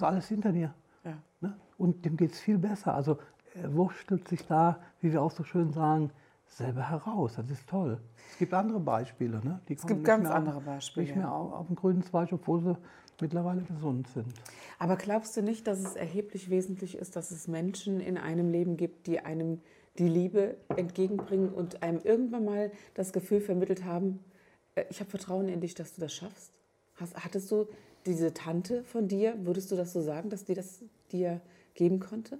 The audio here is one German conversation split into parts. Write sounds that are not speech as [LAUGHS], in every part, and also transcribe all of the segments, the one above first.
Hast alles hinter dir. ja. Ne? Und dem geht es viel besser. Also er wurstelt sich da, wie wir auch so schön sagen, selber heraus. Das ist toll. Es gibt andere Beispiele. Ne? Die Es gibt ganz andere Beispiele, Nicht mehr auf, auf dem grünen Zweig, obwohl sie mittlerweile gesund sind. Aber glaubst du nicht, dass es erheblich wesentlich ist, dass es Menschen in einem Leben gibt, die einem die Liebe entgegenbringen und einem irgendwann mal das Gefühl vermittelt haben, äh, ich habe Vertrauen in dich, dass du das schaffst? Hast, hattest du diese Tante von dir, würdest du das so sagen, dass die das dir geben konnte?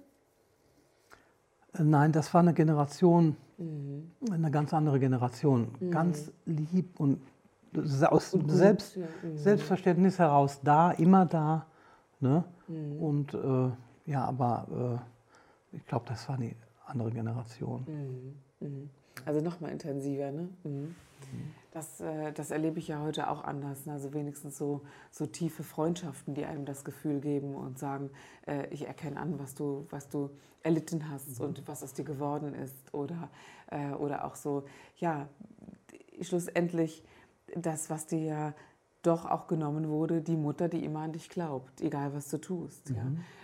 Äh, Nein, das war eine Generation, Mhm. eine ganz andere Generation. Ganz lieb und aus Und Selbst, ja, mhm. Selbstverständnis heraus da, immer da. Ne? Mhm. Und äh, ja, aber äh, ich glaube, das war eine andere Generation. Mhm. Also noch mal intensiver, ne? Mhm. Das, äh, das erlebe ich ja heute auch anders. Ne? Also wenigstens so, so tiefe Freundschaften, die einem das Gefühl geben und sagen, äh, ich erkenne an, was du, was du erlitten hast und was aus dir geworden ist. Oder, äh, oder auch so, ja, schlussendlich das, was dir ja doch auch genommen wurde, die Mutter, die immer an dich glaubt, egal was du tust. Ja.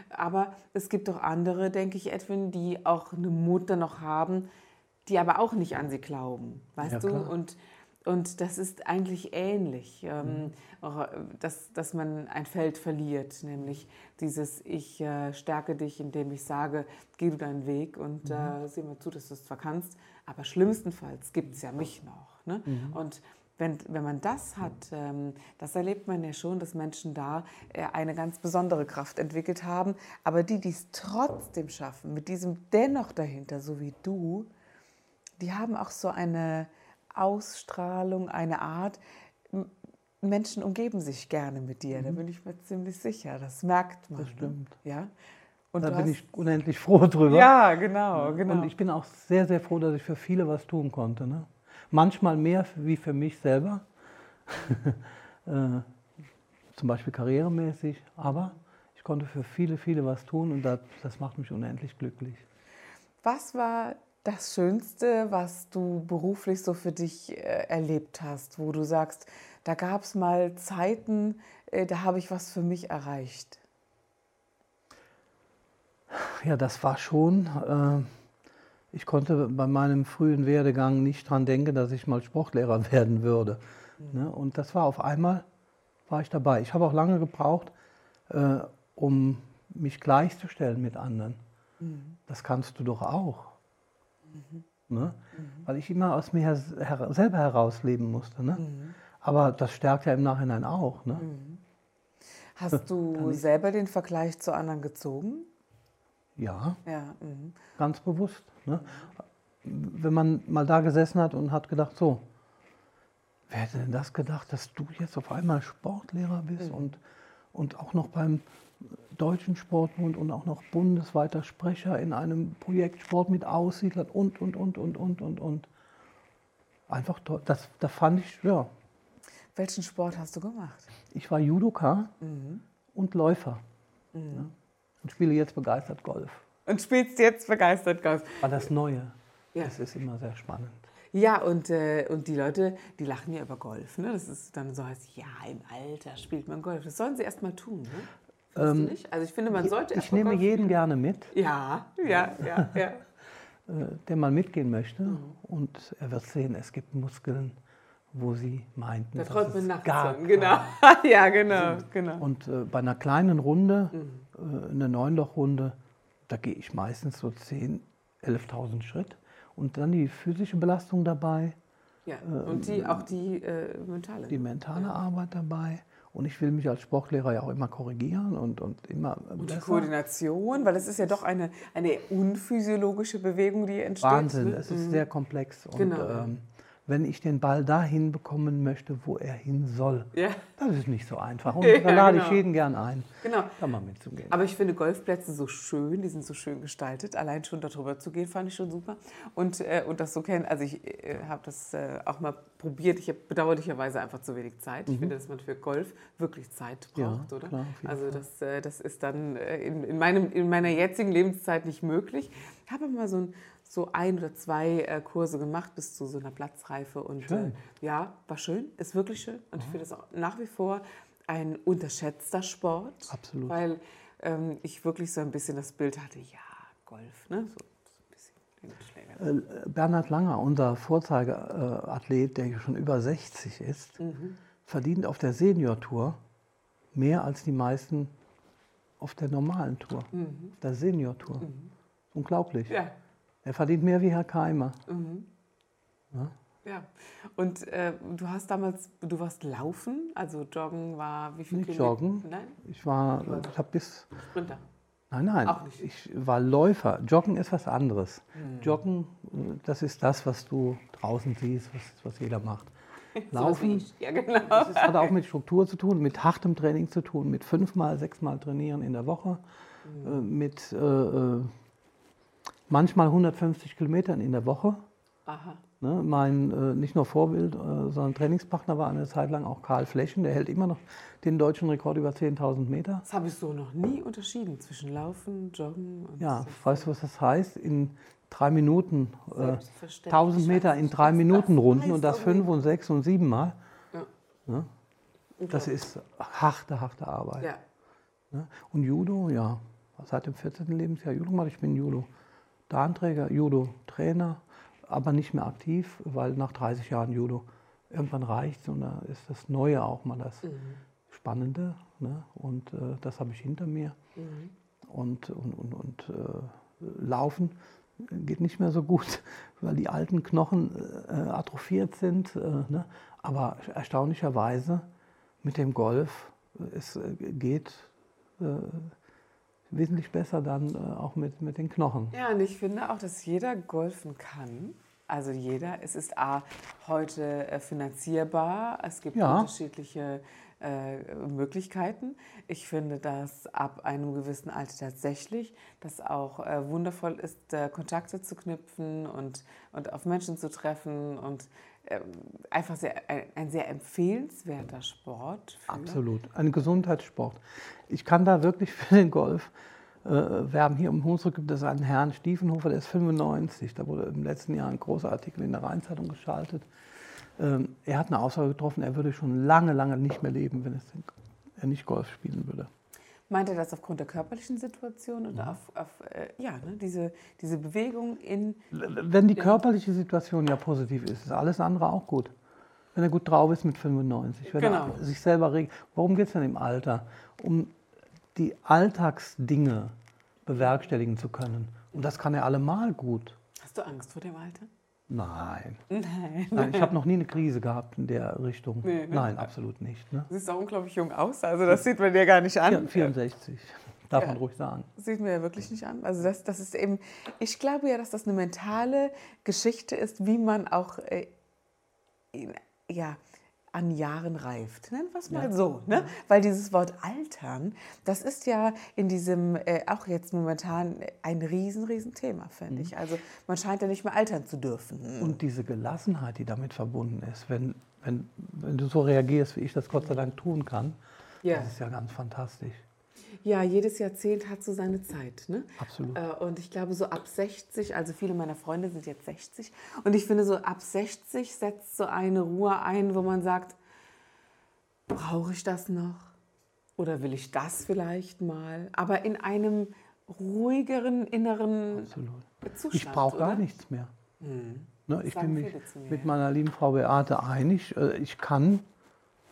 Aber es gibt doch andere, denke ich, Edwin, die auch eine Mutter noch haben, die aber auch nicht an sie glauben, weißt Ja, du? klar. Und, und das ist eigentlich ähnlich, ähm, äh, dass, dass man ein Feld verliert, nämlich dieses Ich äh, stärke dich, indem ich sage, geh du deinen Weg und äh, sieh mal zu, dass du es zwar kannst, aber schlimmstenfalls gibt es ja mich noch. Ne? Und wenn, wenn man das hat, ähm, das erlebt man ja schon, dass Menschen da äh, eine ganz besondere Kraft entwickelt haben. Aber die, die es trotzdem schaffen, mit diesem Dennoch dahinter, so wie du, die haben auch so eine Ausstrahlung, eine Art. Menschen umgeben sich gerne mit dir, da bin ich mir ziemlich sicher. Das merkt man. Mhm. Das stimmt. Ne? Ja? Und Da bin hast- ich unendlich froh drüber. Ja, genau, genau. Und ich bin auch sehr, sehr froh, dass ich für viele was tun konnte. Ne? Manchmal mehr wie für mich selber, [LAUGHS] äh, zum Beispiel karrieremäßig, aber ich konnte für viele, viele was tun und das, das macht mich unendlich glücklich. Was war das Schönste, was du beruflich so für dich äh, erlebt hast, wo du sagst, da gab es mal Zeiten, äh, da habe ich was für mich erreicht? Ja, das war schon. Äh, ich konnte bei meinem frühen Werdegang nicht dran denken, dass ich mal Sportlehrer [LAUGHS] werden würde. Ne? Und das war auf einmal, war ich dabei. Ich habe auch lange gebraucht, äh, um mich gleichzustellen mit anderen. Das kannst du doch auch. Ne? Weil ich immer aus mir her, selber herausleben musste. Ne? Aber das stärkt ja im Nachhinein auch. Ne? [LAUGHS] Hast du selber den Vergleich zu anderen gezogen? Ja. Ja. Mhm. Ganz bewusst. Ne? Wenn man mal da gesessen hat und hat gedacht, so, wer hätte denn das gedacht, dass du jetzt auf einmal Sportlehrer bist und, und auch noch beim Deutschen Sportbund und auch noch bundesweiter Sprecher in einem Projekt Sport mit Aussiedlern und, und, und, und, und, und, und. Einfach toll. Das, das fand ich, ja. Welchen Sport hast du gemacht? Ich war Judoka Mhm. und Läufer. Ja. Und spiele jetzt begeistert Golf. Und spielst jetzt begeistert Golf. War das Neue. Ja. Das ist immer sehr spannend. Ja, und, äh, und die Leute, die lachen ja über Golf. Ne? Das ist dann so heißt, ja, im Alter spielt man Golf. Das sollen sie erst mal tun. Ne? Nicht? Also ich finde, man sollte Ich nehme jeden gerne mit. Ja, ja, ja, ja. [LAUGHS] äh, der mal mitgehen möchte. Mhm. Und er wird sehen, es gibt Muskeln, wo sie meinten, Da dass es nachts gar von. Genau. [LAUGHS] ja, genau, genau. Und äh, bei einer kleinen Runde, Mhm. äh, eine Neunloch-Runde, da gehe ich meistens so 10.000, 11.000 Schritt. Und dann die physische Belastung dabei, Ja. Und die, auch die äh, mentale. die mentale Arbeit dabei. Und ich will mich als Sportlehrer ja auch immer korrigieren und, und immer Und die. Koordination, weil es ist ja doch eine, eine unphysiologische Bewegung, die entsteht. Wahnsinn, ne? es ist sehr komplex. Und Genau. ähm, wenn ich den Ball dahin bekommen möchte, wo er hin soll. Ja. Das ist nicht so einfach. [LAUGHS] Und Ja, da lade genau. ich jeden gern ein, Genau. da mal mitzugehen. Aber ich finde Golfplätze so schön, die sind so schön gestaltet. Allein schon darüber zu gehen, fand ich schon super. Und, äh, und das so kennen, also ich äh, habe das äh, auch mal probiert. Ich habe bedauerlicherweise einfach zu wenig Zeit. Ich finde, dass man für Golf wirklich Zeit Mhm. Ja, braucht, oder? klar, also das, äh, das ist dann äh, in, in, meinem, in meiner jetzigen Lebenszeit nicht möglich. Ich habe mal so ein, so ein oder zwei äh, Kurse gemacht bis zu so einer Platzreife. Und. Äh, ja, war schön, ist wirklich schön. Und ich finde es auch nach wie vor ein unterschätzter Sport. Absolut. Weil ähm, ich wirklich so ein bisschen das Bild hatte, ja, Golf, ne? So, so ein bisschen. Äh, Bernhard Langer, unser Vorzeigeathlet, der schon über 60 ist, Mhm. verdient auf der Senior-Tour mehr als die meisten auf der normalen Tour, auf der Senior-Tour. Unglaublich. Mhm. Ja. Er verdient mehr wie Herr Keimer. Ja, und äh, du hast damals, du warst laufen, also joggen war wie viel Nicht Kilometer? joggen. Nein, Ich war, ich habe bis, Sprinter. nein, nein, Auch nicht. ich war Läufer. Joggen ist was anderes. Hm. Joggen, äh, das ist das, was du draußen siehst, was, was jeder macht. [LAUGHS] Laufen, ich. Ja, genau. Das hat auch mit Struktur zu tun, mit hartem Training zu tun, mit fünfmal, sechsmal trainieren in der Woche, äh, mit äh, äh, manchmal 150 Kilometern in der Woche. Aha. Ne? Mein äh, nicht nur Vorbild, äh, sondern Trainingspartner war eine Zeit lang auch Karl Flechen, der hält immer noch den deutschen Rekord über 10.000 Meter. Das habe ich so noch nie unterschieden zwischen Laufen, Joggen und Ja, so. weißt du, was das heißt? In drei Minuten äh, Selbstverständlich. 1000 Meter in drei Minuten Runden und das fünf und sechs und sieben Mal. Ja. Ne? Das ist harte, harte Arbeit. Ja. Ne? Und Judo, ja, seit dem 14. Lebensjahr Judo gemacht. Ich bin Judo-Dahnträger, Judo-Trainer, aber nicht mehr aktiv, weil nach 30 Jahren Judo irgendwann reicht und da ist das Neue auch mal das Spannende. Ne? Und äh, das habe ich hinter mir. Und, und, und, und äh, Laufen geht nicht mehr so gut, [LAUGHS] weil die alten Knochen äh, atrophiert sind. Äh, ne? Aber erstaunlicherweise mit dem Golf, äh, es äh, geht wesentlich besser dann äh, auch mit, mit den Knochen. Ja, und ich finde auch, dass jeder golfen kann. Also jeder. Es ist A, heute äh, finanzierbar. Es gibt Ja. unterschiedliche äh, Möglichkeiten. Ich finde, dass ab einem gewissen Alter tatsächlich das auch äh, wundervoll ist, äh, Kontakte zu knüpfen und, und auf Menschen zu treffen und einfach sehr, ein, ein sehr empfehlenswerter Sport. Absolut. Ein Gesundheitssport. Ich kann da wirklich für den Golf äh, werben. Hier im Hunsrück gibt es einen Herrn Stiefenhofer, der ist 95. Da wurde im letzten Jahr ein großer Artikel in der Rheinzeitung geschaltet. Ähm, er hat eine Aussage getroffen, er würde schon lange, lange nicht mehr leben, wenn es, er nicht Golf spielen würde. Meint er das aufgrund der körperlichen Situation oder auf, auf äh, ja, ne, diese, diese Bewegung in Wenn die körperliche Situation ja positiv ist, ist alles andere auch gut. Wenn er gut drauf ist mit 95, wenn Genau. er sich selber regelt. Worum geht es denn im Alter? Um die Alltagsdinge bewerkstelligen zu können. Und das kann er allemal gut. Hast du Angst vor dem Alter? Nein. Nein. Nein, ich habe noch nie eine Krise gehabt in der Richtung. Nee, ne? Nein, absolut nicht. Ne? Du siehst auch unglaublich jung aus, also das sieht man dir gar nicht an. Ja, 64, darf Ja. man ruhig sagen. Das sieht man ja wirklich nicht an. Also das, das ist eben, ich glaube ja, dass das eine mentale Geschichte ist, wie man auch äh, ja, an Jahren reift. Nennen wir es mal Ja. so. Ne? Weil dieses Wort Altern, das ist ja in diesem, äh, auch jetzt momentan, ein riesen, riesen Thema, finde ich. Also man scheint ja nicht mehr altern zu dürfen. Und diese Gelassenheit, die damit verbunden ist, wenn, wenn, wenn du so reagierst, wie ich das Gott sei Dank tun kann, Ja. das ist ja ganz fantastisch. Ja, jedes Jahrzehnt hat so seine Zeit. Ne? Absolut. Äh, Und ich glaube, so ab 60, also viele meiner Freunde sind jetzt 60, und ich finde, so ab 60 setzt so eine Ruhe ein, wo man sagt, brauche ich das noch? Oder will ich das vielleicht mal? Aber in einem ruhigeren inneren Absolut. Zustand. Ich brauche gar nichts mehr. Ne, ich bin mich mit meiner lieben Frau Beate einig. äh, Ich kann,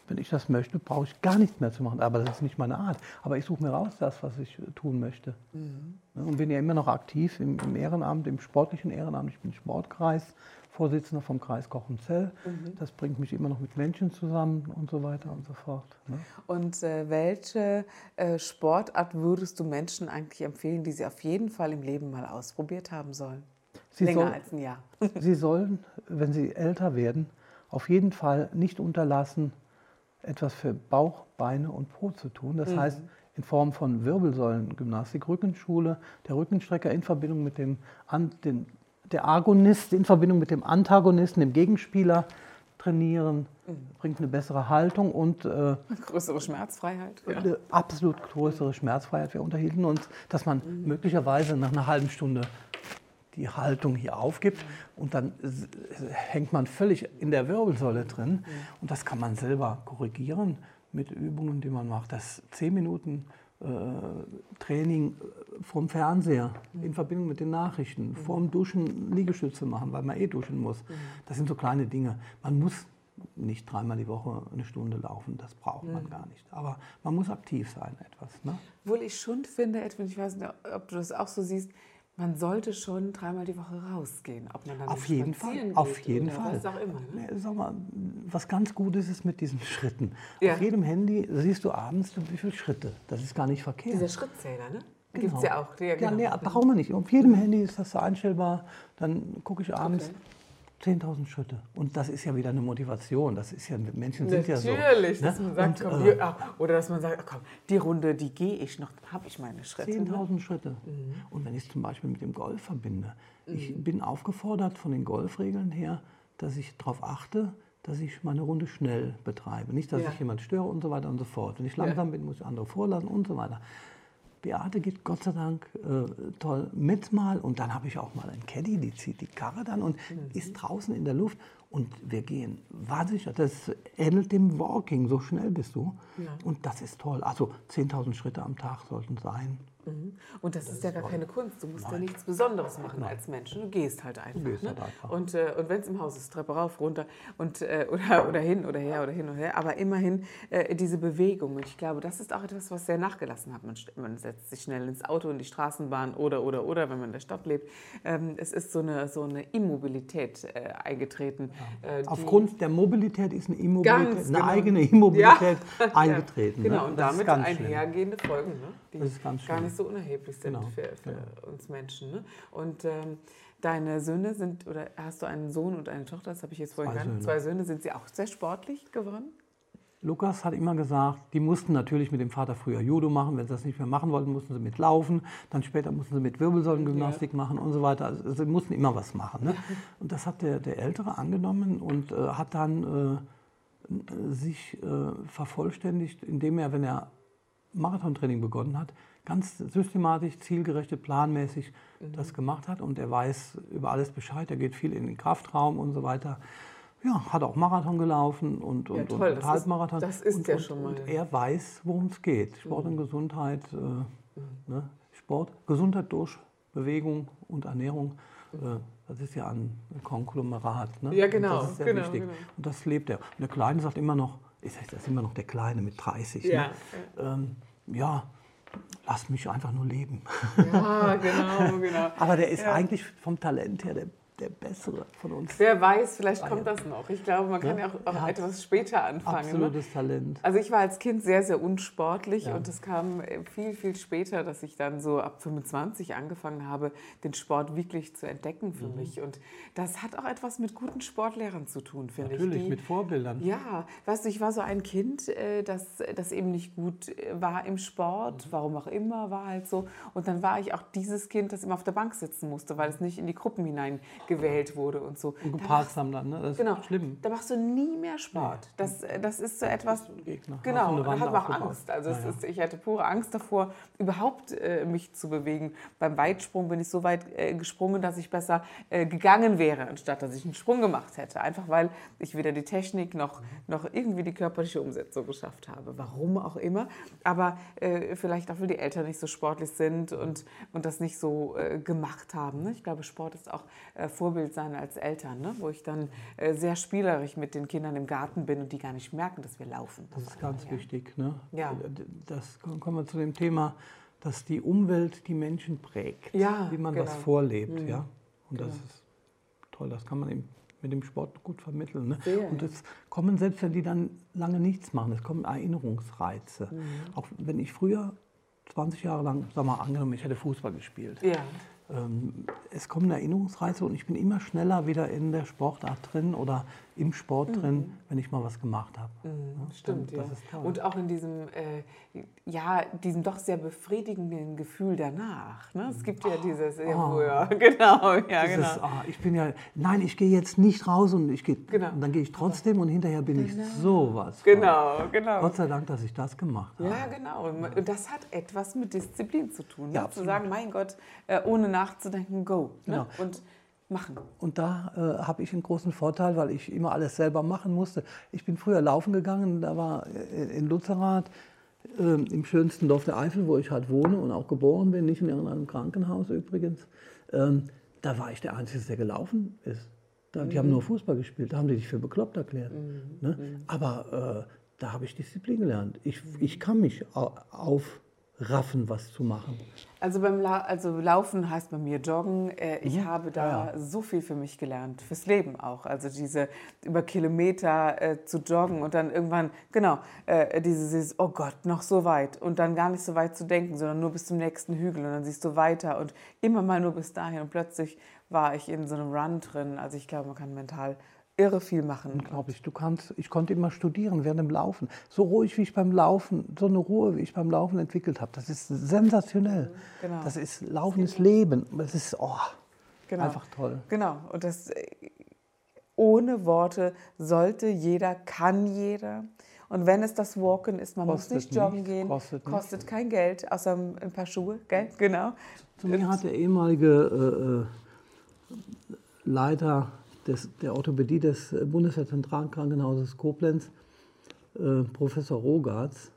wenn ich das möchte, brauche ich gar nichts mehr zu machen. Aber das ist nicht meine Art. Aber ich suche mir raus das, was ich äh, tun möchte. Mhm. Ne, Und bin ja immer noch aktiv im, im Ehrenamt, im sportlichen Ehrenamt. Ich bin Sportkreisvorsitzender vom Kreis Kochenzell. Mhm. Das bringt mich immer noch mit Menschen zusammen und so weiter und so fort. Ne? Und äh, welche äh, Sportart würdest du Menschen eigentlich empfehlen, die sie auf jeden Fall im Leben mal ausprobiert haben sollen? Sie Länger soll- als ein Jahr. Sie sollen, wenn Sie älter werden, auf jeden Fall nicht unterlassen, etwas für Bauch, Beine und Po zu tun. Das heißt, in Form von Wirbelsäulengymnastik, Rückenschule, der Rückenstrecker in Verbindung mit dem, An den, der Agonist, in Verbindung mit dem Antagonisten, dem Gegenspieler trainieren, bringt eine bessere Haltung und äh, Größere Schmerzfreiheit. Ja. eine absolut größere Schmerzfreiheit. Wir unterhielten uns, dass man möglicherweise nach einer halben Stunde die Haltung hier aufgibt und dann hängt man völlig in der Wirbelsäule drin. Und das kann man selber korrigieren mit Übungen, die man macht. Das 10 Minuten äh, Training vom Fernseher in Verbindung mit den Nachrichten, vorm Duschen Liegestütze machen, weil man eh duschen muss. Das sind so kleine Dinge. Man muss nicht dreimal die Woche eine Stunde laufen, das braucht man gar nicht. Aber man muss aktiv sein etwas. Ne? Obwohl ich schon finde, Edwin, ich weiß nicht, ob du das auch so siehst, man sollte schon dreimal die Woche rausgehen. Ob man dann Auf jeden Fall, auf geht jeden oder Fall. Was auch immer. Ne? Nee, Sag mal, was ganz Gutes ist mit diesen Schritten. Ja. Auf jedem Handy siehst du abends, wie viele Schritte. Das ist gar nicht verkehrt. Dieser Schrittzähler, ne? Genau. Gibt es ja auch. Ja, Ja, genau. nee, brauchen wir nicht. Auf jedem Handy ist das so einstellbar. Dann gucke ich abends 10.000 Schritte. Und das ist ja wieder eine Motivation. Das ist ja, Menschen sind ja so. Natürlich, dass ne? man sagt, Und, komm, äh, die, ah, oder dass man sagt, komm, die Runde, die gehe ich noch, dann habe ich meine Schritte. Ne? 10.000 Schritte. Mhm. Und wenn ich es zum Beispiel mit dem Golf verbinde, ich bin aufgefordert von den Golfregeln her, dass ich darauf achte, dass ich meine Runde schnell betreibe. Nicht, dass Ja. ich jemand störe und so weiter und so fort. Wenn ich langsam bin, muss ich andere vorlassen und so weiter. Beate geht Gott sei Dank äh, toll mit mal und dann habe ich auch mal einen Caddy, die zieht die Karre dann und Mhm. ist draußen in der Luft und wir gehen wahnsinnig, das ähnelt dem Walking, so schnell bist du und das ist toll. Also 10.000 Schritte am Tag sollten sein. Mhm. Und das, ist ja gar keine Kunst. Du musst ja nichts Besonderes machen als Mensch. Du gehst halt einfach. gehst ne? halt einfach. Und, äh, und wenn es im Haus ist, Treppe rauf, runter und, äh, [LAUGHS] oder, oder hin oder her oder hin und her. Aber immerhin äh, diese Bewegung. Und ich glaube, das ist auch etwas, was sehr nachgelassen hat. Man, man setzt sich schnell ins Auto, in die Straßenbahn oder, oder, oder, wenn man in der Stadt lebt. Ähm, es ist so eine, so eine Immobilität äh, eingetreten. äh, die- Aufgrund der Mobilität ist eine Immobilität, eine genau. eigene [LAUGHS] Immobilität [LAUGHS] Ja. eingetreten. Genau, ne? und Das damit einhergehende Folgen, ne? Die Das ist ganz gar nicht so unerheblich sind Genau, für, für uns Menschen. Ne? Und ähm, deine Söhne sind, oder hast du einen Sohn und eine Tochter, das habe ich jetzt vorhin. Söhne. Zwei Söhne, sind sie auch sehr sportlich geworden? Lukas hat immer gesagt, die mussten natürlich mit dem Vater früher Judo machen. Wenn sie das nicht mehr machen wollten, mussten sie mit laufen. Dann später mussten sie mit Wirbelsäulengymnastik machen und so weiter. Also sie mussten immer was machen. Ne? [LAUGHS] Und das hat der, der Ältere angenommen und äh, hat dann äh, sich äh, vervollständigt, indem er, wenn er Marathontraining begonnen hat, ganz systematisch, zielgerichtet, planmäßig das gemacht hat. Und er weiß über alles Bescheid. Er geht viel in den Kraftraum und so weiter. Ja, hat auch Marathon gelaufen und, und, toll, und das ist- Halbmarathon. das ist und, ja und, schon mal- Mhm. Und er weiß, worum es geht. Sport und Gesundheit. Äh, ne? Sport, Gesundheit durch Bewegung und Ernährung. Äh, das ist ja ein Konglomerat. Ne? Ja, Und genau, Das ist sehr genau, wichtig. genau. Und das lebt er. Und der Kleine sagt immer noch, ist das ist immer noch der Kleine mit 30. Ja. Ne? Ähm, ja, lass mich einfach nur leben. Ja, genau, genau. [LAUGHS] Aber der ist eigentlich vom Talent her der, der Bessere von uns. Wer weiß, vielleicht kommt das noch. Ich glaube, man kann ja, Ja, auch, auch etwas später anfangen. Ne? Absolutes Talent. Also ich war als Kind sehr, sehr unsportlich Ja. und es kam äh, viel, viel später, dass ich dann so ab 25 angefangen habe, den Sport wirklich zu entdecken für Mhm. mich. Und das hat auch etwas mit guten Sportlehrern zu tun, finde ich. Natürlich, mit Vorbildern. ja, weißt du, ich war so ein Kind, äh, das, das eben nicht gut äh, war im Sport, warum auch immer, war halt so. Und dann war ich auch dieses Kind, das immer auf der Bank sitzen musste, weil es nicht in die Gruppen hineingewählt wurde und so. Und Da geparksam dann, ne? Das ist Genau. schlimm. Da machst du nie mehr Sport. Das, das ist so etwas. Gegner. Genau, da hat man auch. Angst. Also Ja, ja. ist, ich hatte pure Angst davor, überhaupt äh, mich zu bewegen. Beim Weitsprung bin ich so weit äh, gesprungen, dass ich besser äh, gegangen wäre, anstatt dass ich einen Sprung gemacht hätte. Einfach weil ich weder die Technik noch, noch irgendwie die körperliche Umsetzung geschafft habe. Warum auch immer. Aber äh, vielleicht auch, weil die Eltern nicht so sportlich sind und, und das nicht so äh, gemacht haben. Ne? Ich glaube, Sport ist auch äh, Vorbild sein als Eltern, ne? wo ich dann äh, sehr spielerisch mit den Kindern im Garten bin und die gar nicht merken, dass wir laufen. Das ist ganz wichtig. Ne? Ja. Das kommen wir zu dem Thema, dass die Umwelt die Menschen prägt, Ja, wie man genau. was vorlebt. Ja? Und das ist toll, das kann man eben mit dem Sport gut vermitteln. Ne? Sehr, Und ja. es kommen, selbst wenn die dann lange nichts machen, es kommen Erinnerungsreize. Mhm. Auch wenn ich früher 20 Jahre lang, sag mal, angenommen, ich hätte Fußball gespielt. Ja. Ähm, es kommen Erinnerungsreize und ich bin immer schneller wieder in der Sportart drin oder im Sport mhm. drin, wenn ich mal was gemacht habe. Mhm, ja, stimmt, ja. Und auch in diesem, äh, ja, diesem doch sehr befriedigenden Gefühl danach. Ne? Es gibt ja oh, dieses, oh, ja, genau, ja, dieses, genau. Oh, ich bin ja, nein, ich gehe jetzt nicht raus und ich gehe, genau. und dann gehe ich trotzdem und hinterher bin genau. ich sowas. Genau, genau. Gott sei Dank, dass ich das gemacht habe. Ja, genau. Und das hat etwas mit Disziplin zu tun. Ne? Ja, zu sagen, mein Gott, äh, ohne nachzudenken, go. Ne? Genau. Und machen. Und da äh, habe ich einen großen Vorteil, weil ich immer alles selber machen musste. Ich bin früher laufen gegangen, da war äh, in Lutzerat, äh, im schönsten Dorf der Eifel, wo ich halt wohne und auch geboren bin, nicht in irgendeinem Krankenhaus übrigens. Ähm, da war ich der Einzige, der gelaufen ist. Da, die haben nur Fußball gespielt, da haben die dich für bekloppt erklärt. Mhm. Ne? Mhm. Aber äh, da habe ich Disziplin gelernt. Ich, ich kann mich auf raffen, was zu machen. Also beim La also Laufen heißt bei mir Joggen. Äh, ich mhm. habe da ja. so viel für mich gelernt, fürs Leben auch. Also diese über Kilometer äh, zu joggen und dann irgendwann, genau, äh, dieses, dieses, oh Gott, noch so weit. Und dann gar nicht so weit zu denken, sondern nur bis zum nächsten Hügel und dann siehst du weiter und immer mal nur bis dahin. Und plötzlich war ich in so einem Run drin. Also ich glaube, man kann mental irre viel machen. Unglaublich. Du kannst, ich konnte immer studieren während dem Laufen. So ruhig wie ich beim Laufen, so eine Ruhe wie ich beim Laufen entwickelt habe. Das ist sensationell. Genau. Das ist Laufen ist Leben. Das ist oh, genau. einfach toll. Genau. Und das ohne Worte sollte jeder, kann jeder. Und wenn es das Walken ist, man kostet muss nicht joggen nichts, gehen, kostet, kostet kein Geld, außer ein paar Schuhe, gell? Genau. Zu mir hat der ehemalige äh, äh Leiter des, der Orthopädie des Bundeswehrzentralkrankenhauses Koblenz, äh, Professor Rogatz,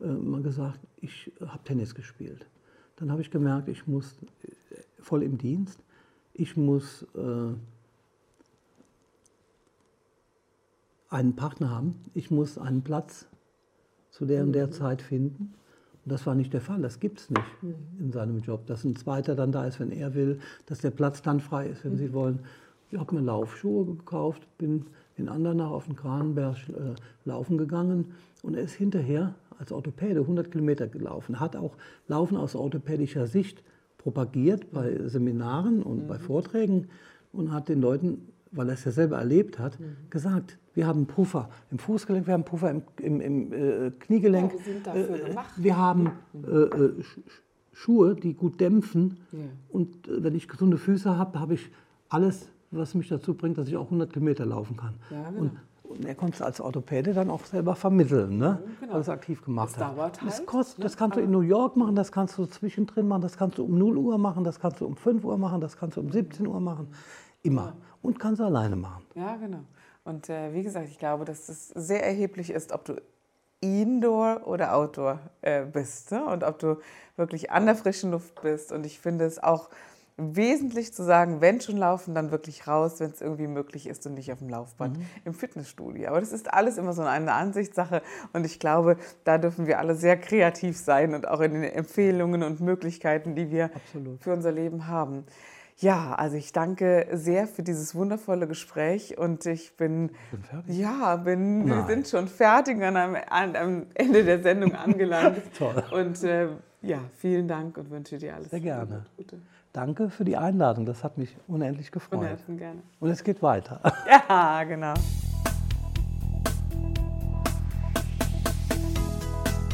äh, mal gesagt, ich habe Tennis gespielt. Dann habe ich gemerkt, ich muss äh, voll im Dienst, ich muss äh, einen Partner haben, ich muss einen Platz zu der und der mhm. Zeit finden. Und das war nicht der Fall, das gibt es nicht mhm. in seinem Job, dass ein Zweiter dann da ist, wenn er will, dass der Platz dann frei ist, wenn mhm. Sie wollen. Ich habe mir Laufschuhe gekauft, bin in Andernach auf den Kranenberg äh, laufen gegangen und er ist hinterher als Orthopäde 100 Kilometer gelaufen, hat auch Laufen aus orthopädischer Sicht propagiert bei Seminaren und mhm. bei Vorträgen und hat den Leuten, weil er es ja selber erlebt hat, mhm. gesagt, wir haben Puffer im Fußgelenk, wir haben Puffer im, im, im äh, Kniegelenk, ja, wir, äh, wir, haben mhm. äh, äh Schuhe, die gut dämpfen ja. und äh, wenn ich gesunde Füße habe, habe ich alles was mich dazu bringt, dass ich auch 100 Kilometer laufen kann. Ja, genau. und, und, er konnte es als Orthopäde dann auch selber vermitteln, ne? genau. weil er es aktiv gemacht das hat. Dauert halt, das, kostet, ne? das kannst du in New York machen, das kannst du zwischendrin machen, das kannst du um 0 Uhr machen, das kannst du um 5 Uhr machen, das kannst du um 17 Uhr machen. Immer. Ja. Und kannst du alleine machen. Ja, genau. Und äh, wie gesagt, ich glaube, dass es sehr erheblich ist, ob du Indoor oder Outdoor äh, bist ne? und ob du wirklich an der frischen Luft bist. Und ich finde es auch wesentlich zu sagen, wenn schon laufen, dann wirklich raus, wenn es irgendwie möglich ist und nicht auf dem Laufband mhm. im Fitnessstudio. Aber das ist alles immer so eine Ansichtssache und ich glaube, da dürfen wir alle sehr kreativ sein und auch in den Empfehlungen und Möglichkeiten, die wir Absolut. für unser Leben haben. Ja, also ich danke sehr für dieses wundervolle Gespräch und ich bin, bin fertig. ja, bin, wir sind schon fertig an einem, an einem Ende der Sendung angelangt. [LAUGHS] Toll. Und äh, ja, vielen Dank und wünsche dir alles Sehr gerne. Gute. Danke für die Einladung, das hat mich unendlich gefreut. Von Herzen gerne. Und es geht weiter. [LAUGHS] Ja, genau.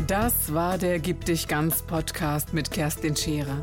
Das war der Gib dich ganz Podcast mit Kerstin Scherer.